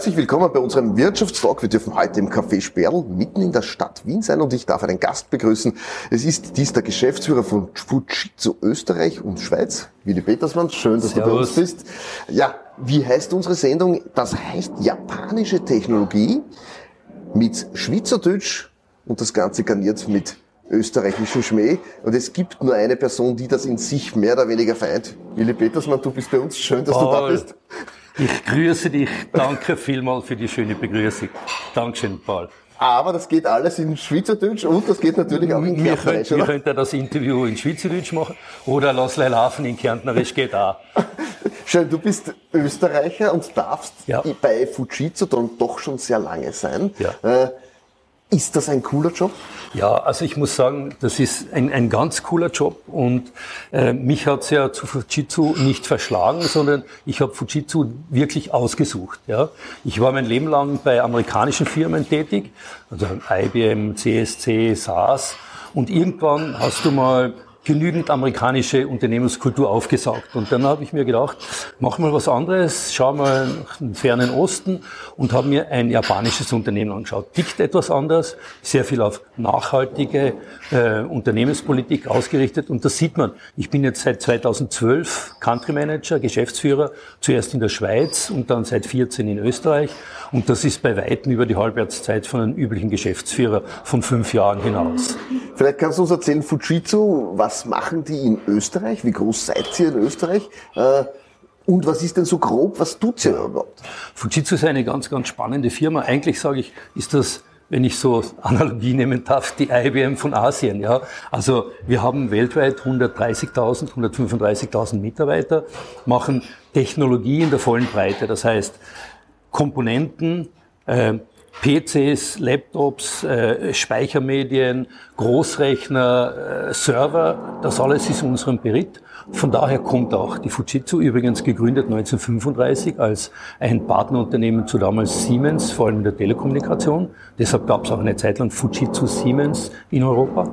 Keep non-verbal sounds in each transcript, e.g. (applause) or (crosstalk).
Herzlich willkommen bei unserem Wirtschaftstalk. Wir dürfen heute im Café Sperl mitten in der Stadt Wien sein und ich darf einen Gast begrüßen. Es ist dies der Geschäftsführer von Fujitsu Österreich und Schweiz, Willi Petersmann. Schön, dass Servus. du bei uns bist. Ja, wie heißt unsere Sendung? Das heißt japanische Technologie mit Schweizerdeutsch und das Ganze garniert mit österreichischen Schmäh. Und es gibt nur eine Person, die das in sich mehr oder weniger feint. Willi Petersmann, du bist bei uns. Schön, dass Paul, du da bist. Ich grüße dich. Danke vielmals für die schöne Begrüßung. Dankeschön, Paul. Aber das geht alles in Schweizerdeutsch und das geht natürlich auch in Kärntnerisch, Wir könnten das Interview in Schweizerdeutsch machen oder Lass laufen in Kärntnerisch geht auch. (laughs) Schön, du bist Österreicher und darfst ja. bei Fujitsu dann doch schon sehr lange sein. Ja. Äh, ist das ein cooler Job? Ja, also ich muss sagen, das ist ein, ein ganz cooler Job und äh, mich hat's ja zu Fujitsu nicht verschlagen, sondern ich habe Fujitsu wirklich ausgesucht. Ja. Ich war mein Leben lang bei amerikanischen Firmen tätig, also IBM, CSC, SaaS und irgendwann hast du mal genügend amerikanische Unternehmenskultur aufgesaugt. Und dann habe ich mir gedacht, mach mal was anderes, schau mal nach dem fernen Osten und habe mir ein japanisches Unternehmen angeschaut. Tickt etwas anders, sehr viel auf nachhaltige äh, Unternehmenspolitik ausgerichtet. Und das sieht man. Ich bin jetzt seit 2012 Country Manager, Geschäftsführer, zuerst in der Schweiz und dann seit 14 in Österreich. Und das ist bei Weitem über die Halbwertszeit von einem üblichen Geschäftsführer von fünf Jahren hinaus. Vielleicht kannst du uns erzählen, Fujitsu, was machen die in Österreich? Wie groß seid ihr in Österreich? Äh, und was ist denn so grob, was tut ihr überhaupt? Fujitsu ist eine ganz, ganz spannende Firma. Eigentlich sage ich, ist das wenn ich so Analogie nehmen darf, die IBM von Asien. Ja, also wir haben weltweit 130.000, 135.000 Mitarbeiter, machen Technologie in der vollen Breite. Das heißt Komponenten, äh, PCs, Laptops, äh, Speichermedien, Großrechner, äh, Server, das alles ist in unserem Beritt. Von daher kommt auch die Fujitsu, übrigens gegründet 1935 als ein Partnerunternehmen zu damals Siemens, vor allem in der Telekommunikation. Deshalb gab es auch eine Zeit lang Fujitsu Siemens in Europa.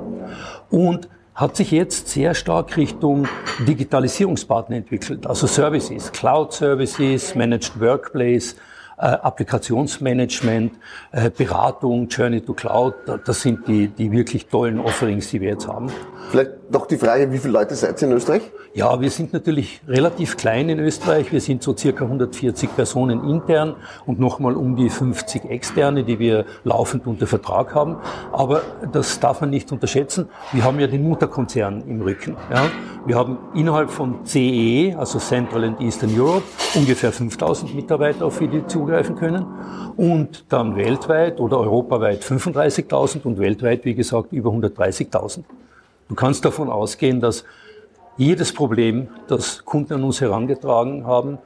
Und hat sich jetzt sehr stark Richtung Digitalisierungspartner entwickelt, also Services, Cloud Services, Managed Workplace, Applikationsmanagement, äh, Beratung, Journey to Cloud, das sind die, die wirklich tollen Offerings, die wir jetzt haben. Vielleicht noch die Frage, wie viele Leute seid ihr in Österreich? Ja, wir sind natürlich relativ klein in Österreich. Wir sind so circa 140 Personen intern und nochmal um die 50 externe, die wir laufend unter Vertrag haben. Aber das darf man nicht unterschätzen. Wir haben ja den Mutterkonzern im Rücken. Ja. Wir haben innerhalb von CEE, also Central and Eastern Europe, ungefähr 5000 Mitarbeiter, auf die die zugreifen können. Und dann weltweit oder europaweit 35.000 und weltweit, wie gesagt, über 130.000. Du kannst davon ausgehen, dass jedes Problem, das Kunden an uns herangetragen haben,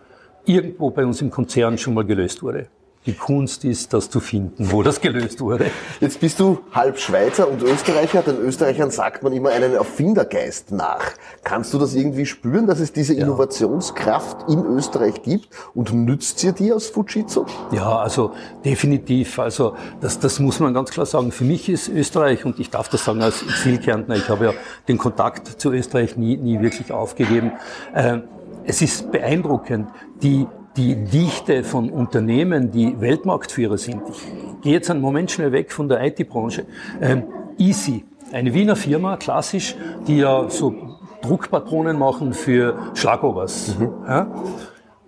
irgendwo bei uns im Konzern schon mal gelöst wurde. Die Kunst ist, das zu finden, wo das gelöst wurde. Jetzt bist du halb Schweizer und Österreicher. Den Österreichern sagt man immer einen Erfindergeist nach. Kannst du das irgendwie spüren, dass es diese Innovationskraft in Österreich gibt? Und nützt sie die aus Fujitsu? Ja, also definitiv. Also das, das muss man ganz klar sagen. Für mich ist Österreich, und ich darf das sagen als Exilkärntner, ich habe ja den Kontakt zu Österreich nie, nie wirklich aufgegeben. Äh, es ist beeindruckend, die die Dichte von Unternehmen, die Weltmarktführer sind. Ich gehe jetzt einen Moment schnell weg von der IT-Branche. Ähm, Easy, eine Wiener Firma, klassisch, die ja so Druckpatronen machen für Schlagobers. Mhm. Ja?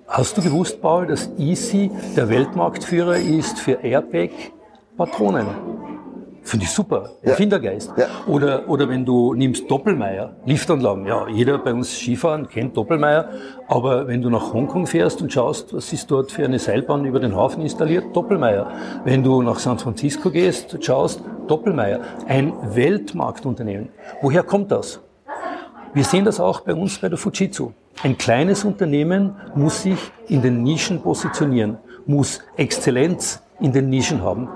Hast du gewusst, Paul, dass Easy der Weltmarktführer ist für Airbag-Patronen? Finde ich super. Erfindergeist. Ja. Oder, oder wenn du nimmst Doppelmeier, Liftanlagen. Ja, jeder bei uns Skifahren kennt Doppelmeier. Aber wenn du nach Hongkong fährst und schaust, was ist dort für eine Seilbahn über den Hafen installiert, Doppelmeier. Wenn du nach San Francisco gehst, schaust, Doppelmeier. Ein Weltmarktunternehmen. Woher kommt das? Wir sehen das auch bei uns bei der Fujitsu. Ein kleines Unternehmen muss sich in den Nischen positionieren, muss Exzellenz in den Nischen haben.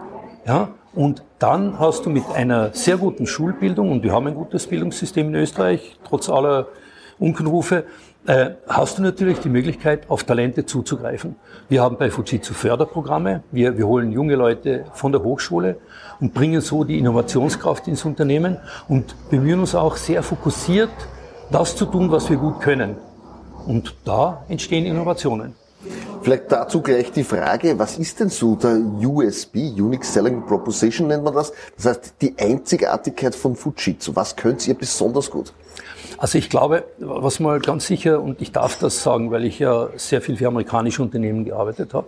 Ja? Und dann hast du mit einer sehr guten Schulbildung, und wir haben ein gutes Bildungssystem in Österreich, trotz aller Unkenrufe, äh, hast du natürlich die Möglichkeit, auf Talente zuzugreifen. Wir haben bei Fujitsu Förderprogramme. Wir, wir holen junge Leute von der Hochschule und bringen so die Innovationskraft ins Unternehmen und bemühen uns auch sehr fokussiert, das zu tun, was wir gut können. Und da entstehen Innovationen. Vielleicht dazu gleich die Frage, was ist denn so der USB, Unique Selling Proposition nennt man das? Das heißt, die Einzigartigkeit von Fujitsu. Was könnt ihr besonders gut? Also ich glaube, was mal ganz sicher, und ich darf das sagen, weil ich ja sehr viel für amerikanische Unternehmen gearbeitet habe,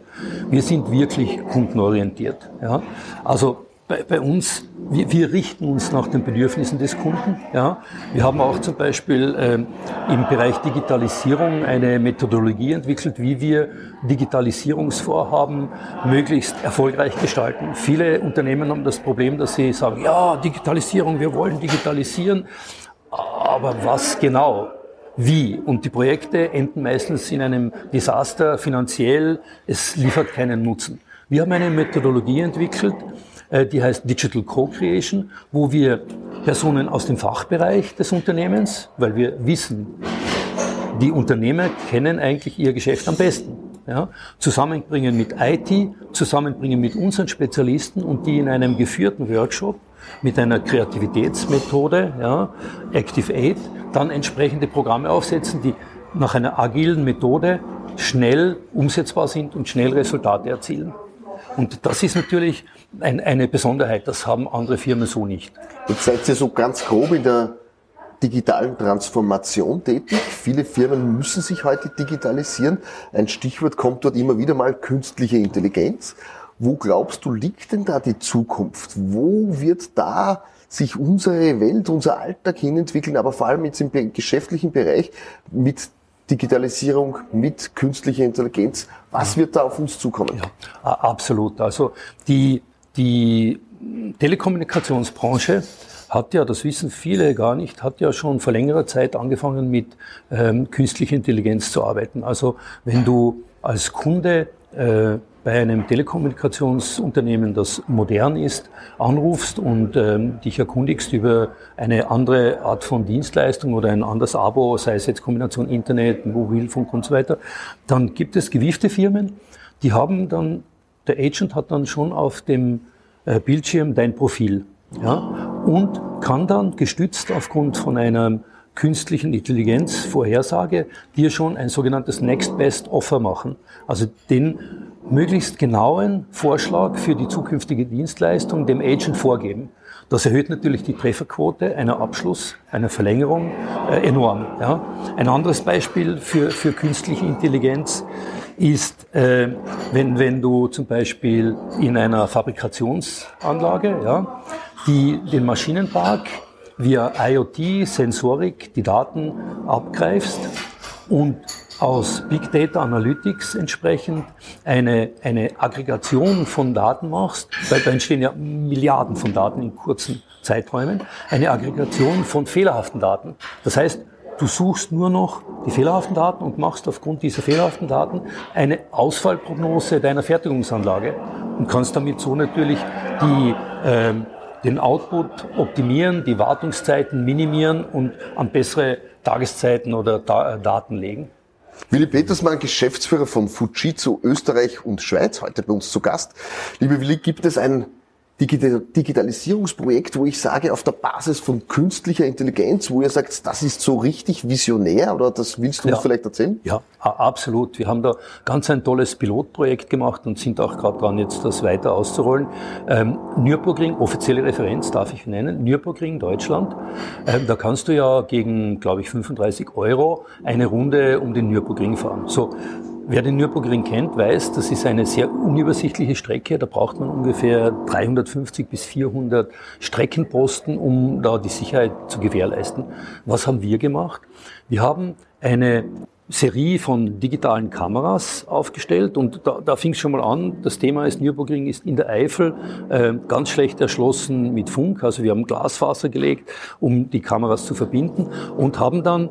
wir sind wirklich kundenorientiert. Ja? Also bei, bei uns, wir, wir, richten uns nach den Bedürfnissen des Kunden. Ja. Wir haben auch zum Beispiel ähm, im Bereich Digitalisierung eine Methodologie entwickelt, wie wir Digitalisierungsvorhaben möglichst erfolgreich gestalten. Viele Unternehmen haben das Problem, dass sie sagen, ja, Digitalisierung, wir wollen digitalisieren, aber was genau? Wie? Und die Projekte enden meistens in einem Desaster finanziell, es liefert keinen Nutzen. Wir haben eine Methodologie entwickelt, die heißt Digital Co-Creation, wo wir Personen aus dem Fachbereich des Unternehmens, weil wir wissen, die Unternehmer kennen eigentlich ihr Geschäft am besten. Ja, zusammenbringen mit IT, zusammenbringen mit unseren Spezialisten und die in einem geführten Workshop mit einer Kreativitätsmethode, ja, Active Aid, dann entsprechende Programme aufsetzen, die nach einer agilen Methode schnell umsetzbar sind und schnell Resultate erzielen. Und das ist natürlich ein, eine Besonderheit, das haben andere Firmen so nicht. Jetzt seid ihr so ganz grob in der digitalen Transformation tätig. Viele Firmen müssen sich heute digitalisieren. Ein Stichwort kommt dort immer wieder mal künstliche Intelligenz. Wo glaubst du, liegt denn da die Zukunft? Wo wird da sich unsere Welt, unser Alltag hinentwickeln, aber vor allem jetzt im geschäftlichen Bereich mit Digitalisierung, mit künstlicher Intelligenz. Was wird da auf uns zukommen? Ja, absolut. Also die, die Telekommunikationsbranche hat ja, das wissen viele gar nicht, hat ja schon vor längerer Zeit angefangen mit ähm, künstlicher Intelligenz zu arbeiten. Also wenn du als Kunde äh, bei einem Telekommunikationsunternehmen, das modern ist, anrufst und ähm, dich erkundigst über eine andere Art von Dienstleistung oder ein anderes Abo, sei es jetzt Kombination Internet, Mobilfunk und so weiter, dann gibt es gewiefte Firmen, die haben dann, der Agent hat dann schon auf dem äh, Bildschirm dein Profil ja, und kann dann gestützt aufgrund von einer künstlichen Intelligenz Vorhersage dir schon ein sogenanntes Next Best Offer machen. Also den möglichst genauen Vorschlag für die zukünftige Dienstleistung dem Agent vorgeben. Das erhöht natürlich die Trefferquote einer Abschluss, einer Verlängerung äh, enorm. Ja. Ein anderes Beispiel für, für künstliche Intelligenz ist, äh, wenn, wenn du zum Beispiel in einer Fabrikationsanlage ja, die, den Maschinenpark via IoT, Sensorik, die Daten abgreifst und aus Big Data Analytics entsprechend eine, eine Aggregation von Daten machst, weil da entstehen ja Milliarden von Daten in kurzen Zeiträumen, eine Aggregation von fehlerhaften Daten. Das heißt, du suchst nur noch die fehlerhaften Daten und machst aufgrund dieser fehlerhaften Daten eine Ausfallprognose deiner Fertigungsanlage und kannst damit so natürlich die, ähm, den Output optimieren, die Wartungszeiten minimieren und an bessere Tageszeiten oder da äh, Daten legen. Willi Petersmann, Geschäftsführer von Fujitsu Österreich und Schweiz, heute bei uns zu Gast. Liebe Willi, gibt es ein Digitalisierungsprojekt, wo ich sage, auf der Basis von künstlicher Intelligenz, wo ihr sagt, das ist so richtig visionär oder das willst du ja. uns vielleicht erzählen? Ja, absolut. Wir haben da ganz ein tolles Pilotprojekt gemacht und sind auch gerade dran, jetzt das weiter auszurollen. Ähm, Nürburgring, offizielle Referenz darf ich nennen, Nürburgring, Deutschland. Ähm, da kannst du ja gegen, glaube ich, 35 Euro eine Runde um den Nürburgring fahren. So, Wer den Nürburgring kennt, weiß, das ist eine sehr unübersichtliche Strecke. Da braucht man ungefähr 350 bis 400 Streckenposten, um da die Sicherheit zu gewährleisten. Was haben wir gemacht? Wir haben eine Serie von digitalen Kameras aufgestellt und da, da fing es schon mal an. Das Thema ist, Nürburgring ist in der Eifel äh, ganz schlecht erschlossen mit Funk. Also wir haben Glasfaser gelegt, um die Kameras zu verbinden und haben dann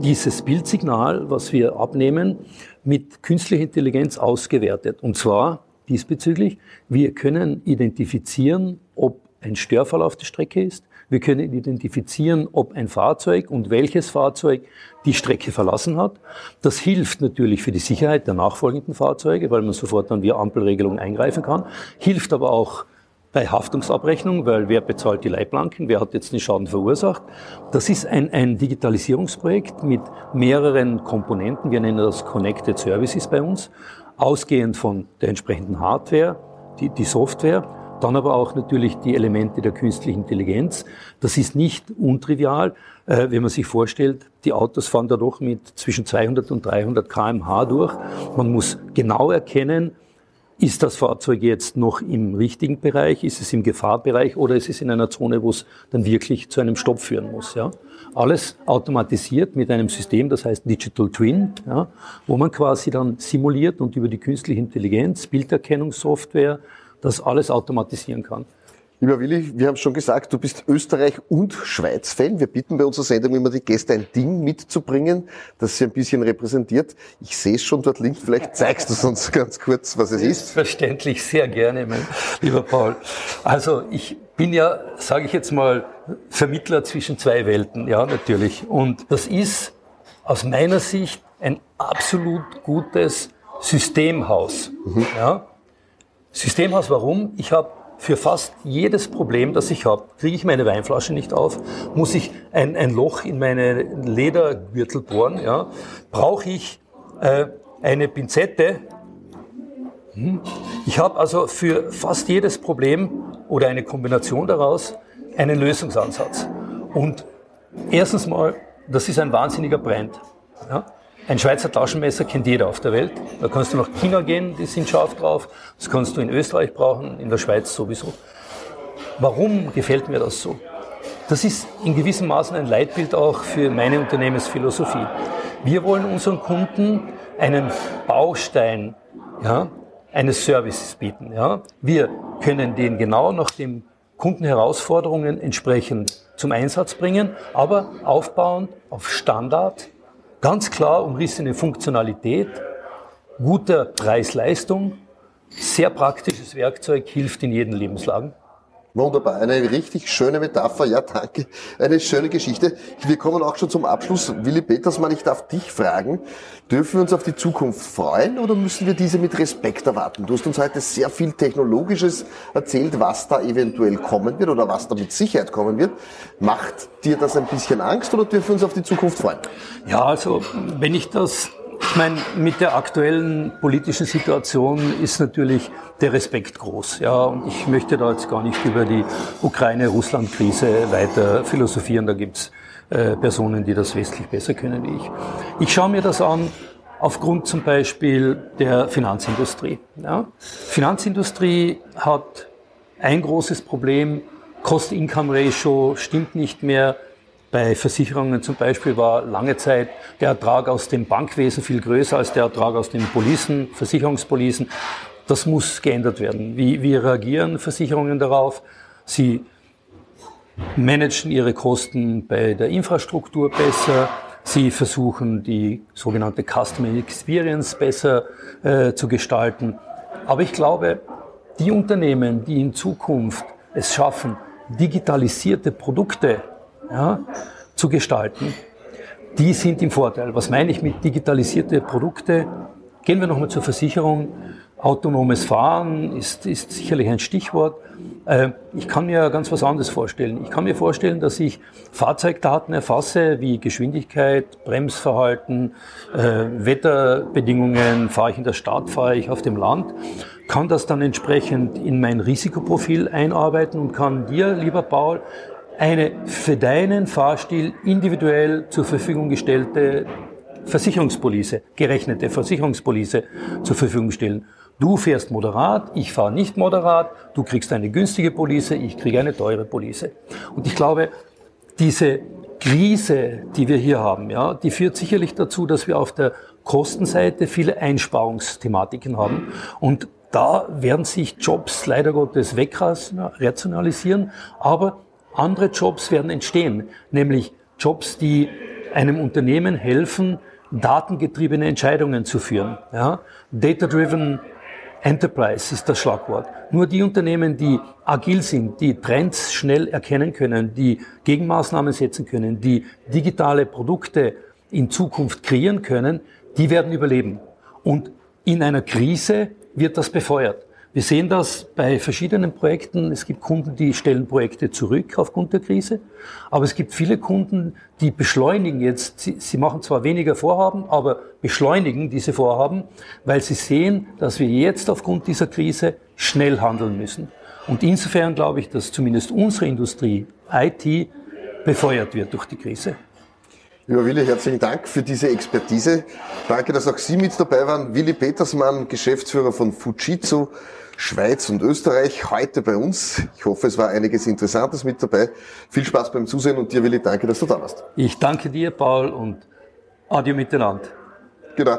dieses Bildsignal, was wir abnehmen, mit künstlicher Intelligenz ausgewertet. Und zwar diesbezüglich, wir können identifizieren, ob ein Störfall auf der Strecke ist. Wir können identifizieren, ob ein Fahrzeug und welches Fahrzeug die Strecke verlassen hat. Das hilft natürlich für die Sicherheit der nachfolgenden Fahrzeuge, weil man sofort dann via Ampelregelung eingreifen kann. Hilft aber auch bei Haftungsabrechnung, weil wer bezahlt die Leitplanken, wer hat jetzt den Schaden verursacht. Das ist ein, ein Digitalisierungsprojekt mit mehreren Komponenten. Wir nennen das Connected Services bei uns. ausgehend von der entsprechenden Hardware, die, die Software, dann aber auch natürlich die Elemente der künstlichen Intelligenz. Das ist nicht untrivial, äh, wenn man sich vorstellt, die Autos fahren da doch mit zwischen 200 und 300 kmh durch. Man muss genau erkennen, ist das Fahrzeug jetzt noch im richtigen Bereich? Ist es im Gefahrbereich oder ist es in einer Zone, wo es dann wirklich zu einem Stopp führen muss? Ja? Alles automatisiert mit einem System, das heißt Digital Twin, ja, wo man quasi dann simuliert und über die künstliche Intelligenz, Bilderkennungssoftware, das alles automatisieren kann. Lieber Willi, wir haben schon gesagt, du bist Österreich- und Schweiz-Fan. Wir bitten bei unserer Sendung immer die Gäste ein Ding mitzubringen, das sie ein bisschen repräsentiert. Ich sehe es schon dort links, vielleicht zeigst du es uns ganz kurz, was es ist. Selbstverständlich, sehr gerne, mein lieber Paul. Also ich bin ja, sage ich jetzt mal, Vermittler zwischen zwei Welten, ja natürlich. Und das ist aus meiner Sicht ein absolut gutes Systemhaus. Mhm. Ja? Systemhaus, warum? Ich habe für fast jedes Problem, das ich habe, kriege ich meine Weinflasche nicht auf, muss ich ein, ein Loch in meine Ledergürtel bohren, ja, brauche ich äh, eine Pinzette. Hm. Ich habe also für fast jedes Problem oder eine Kombination daraus einen Lösungsansatz. Und erstens mal, das ist ein wahnsinniger Brand. Ja. Ein Schweizer Taschenmesser kennt jeder auf der Welt. Da kannst du nach China gehen, die sind scharf drauf. Das kannst du in Österreich brauchen, in der Schweiz sowieso. Warum gefällt mir das so? Das ist in gewissem Maßen ein Leitbild auch für meine Unternehmensphilosophie. Wir wollen unseren Kunden einen Baustein ja, eines Services bieten. Ja. Wir können den genau nach den Kundenherausforderungen entsprechend zum Einsatz bringen, aber aufbauend auf Standard, Ganz klar umrissene Funktionalität, guter Preis-Leistung, sehr praktisches Werkzeug, hilft in jeden Lebenslagen. Wunderbar, eine richtig schöne Metapher, ja danke, eine schöne Geschichte. Wir kommen auch schon zum Abschluss. Willi Petersmann, ich darf dich fragen, dürfen wir uns auf die Zukunft freuen oder müssen wir diese mit Respekt erwarten? Du hast uns heute sehr viel Technologisches erzählt, was da eventuell kommen wird oder was da mit Sicherheit kommen wird. Macht dir das ein bisschen Angst oder dürfen wir uns auf die Zukunft freuen? Ja, also wenn ich das ich meine, mit der aktuellen politischen Situation ist natürlich der Respekt groß. Ja, und ich möchte da jetzt gar nicht über die Ukraine-Russland-Krise weiter philosophieren. Da gibt's äh, Personen, die das westlich besser können wie ich. Ich schaue mir das an aufgrund zum Beispiel der Finanzindustrie. Ja. Finanzindustrie hat ein großes Problem. Cost-Income-Ratio stimmt nicht mehr. Bei Versicherungen zum Beispiel war lange Zeit der Ertrag aus dem Bankwesen viel größer als der Ertrag aus den Policen, Versicherungspolicen. Das muss geändert werden. Wie, wie reagieren Versicherungen darauf? Sie managen ihre Kosten bei der Infrastruktur besser. Sie versuchen, die sogenannte Customer Experience besser äh, zu gestalten. Aber ich glaube, die Unternehmen, die in Zukunft es schaffen, digitalisierte Produkte ja, zu gestalten, die sind im Vorteil. Was meine ich mit digitalisierte Produkte? Gehen wir nochmal zur Versicherung. Autonomes Fahren ist, ist sicherlich ein Stichwort. Äh, ich kann mir ganz was anderes vorstellen. Ich kann mir vorstellen, dass ich Fahrzeugdaten erfasse, wie Geschwindigkeit, Bremsverhalten, äh, Wetterbedingungen, fahre ich in der Stadt, fahre ich auf dem Land, kann das dann entsprechend in mein Risikoprofil einarbeiten und kann dir, lieber Paul, eine für deinen Fahrstil individuell zur Verfügung gestellte Versicherungspolice, gerechnete Versicherungspolice zur Verfügung stellen. Du fährst moderat, ich fahre nicht moderat, du kriegst eine günstige Police, ich kriege eine teure Police. Und ich glaube, diese Krise, die wir hier haben, ja, die führt sicherlich dazu, dass wir auf der Kostenseite viele Einsparungsthematiken haben. Und da werden sich Jobs leider Gottes wegrationalisieren, aber andere Jobs werden entstehen, nämlich Jobs, die einem Unternehmen helfen, datengetriebene Entscheidungen zu führen. Ja? Data-driven Enterprise ist das Schlagwort. Nur die Unternehmen, die agil sind, die Trends schnell erkennen können, die Gegenmaßnahmen setzen können, die digitale Produkte in Zukunft kreieren können, die werden überleben. Und in einer Krise wird das befeuert. Wir sehen das bei verschiedenen Projekten. Es gibt Kunden, die stellen Projekte zurück aufgrund der Krise. Aber es gibt viele Kunden, die beschleunigen jetzt. Sie, sie machen zwar weniger Vorhaben, aber beschleunigen diese Vorhaben, weil sie sehen, dass wir jetzt aufgrund dieser Krise schnell handeln müssen. Und insofern glaube ich, dass zumindest unsere Industrie, IT, befeuert wird durch die Krise. Lieber Willi, herzlichen Dank für diese Expertise. Danke, dass auch Sie mit dabei waren. Willi Petersmann, Geschäftsführer von Fujitsu, Schweiz und Österreich, heute bei uns. Ich hoffe, es war einiges Interessantes mit dabei. Viel Spaß beim Zusehen und dir, Willi, danke, dass du da warst. Ich danke dir, Paul, und adieu miteinander. Genau.